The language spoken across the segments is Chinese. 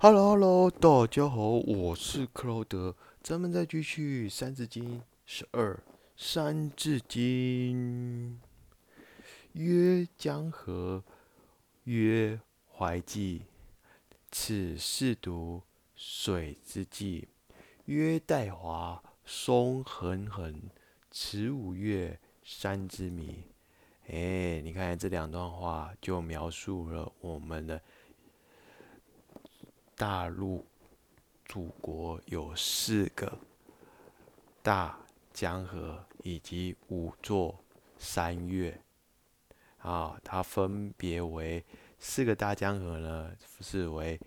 Hello Hello，大家好，我是克劳德，咱们再继续《三字经》十二，《三字经》曰：江河，曰淮济，此四渎，水之纪；曰岱华，松横横，此五岳，山之谜。哎，你看这两段话，就描述了我们的。大陆祖国有四个大江河，以及五座山岳啊，它分别为四个大江河呢，是为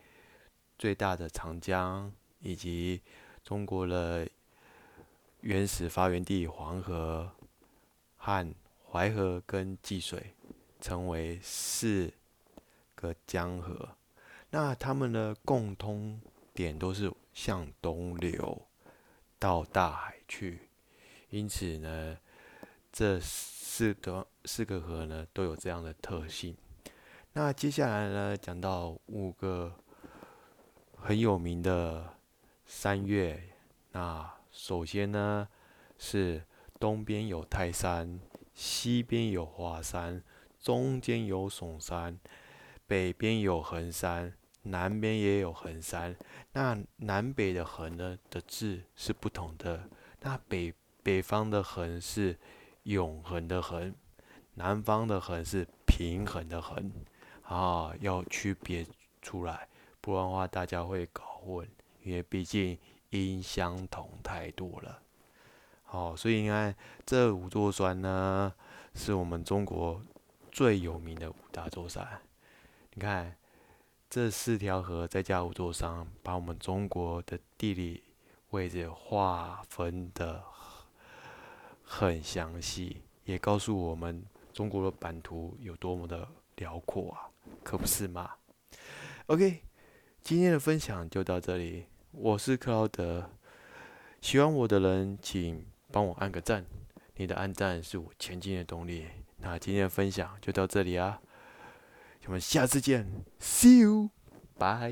最大的长江，以及中国的原始发源地黄河和淮河跟济水，成为四个江河。那他们的共通点都是向东流到大海去，因此呢，这四个四个河呢都有这样的特性。那接下来呢，讲到五个很有名的山岳。那首先呢是东边有泰山，西边有华山，中间有嵩山，北边有恒山。南边也有横山，那南北的横呢的字是不同的。那北北方的横是永恒的恒，南方的横是平衡的衡，啊，要区别出来，不然的话大家会搞混，因为毕竟音相同太多了。好，所以你看这五座山呢，是我们中国最有名的五大座山。你看。这四条河再加五座山，把我们中国的地理位置划分的很详细，也告诉我们中国的版图有多么的辽阔啊，可不是吗？OK，今天的分享就到这里，我是克劳德，喜欢我的人请帮我按个赞，你的按赞是我前进的动力。那今天的分享就到这里啊。我们下次见，See you，bye。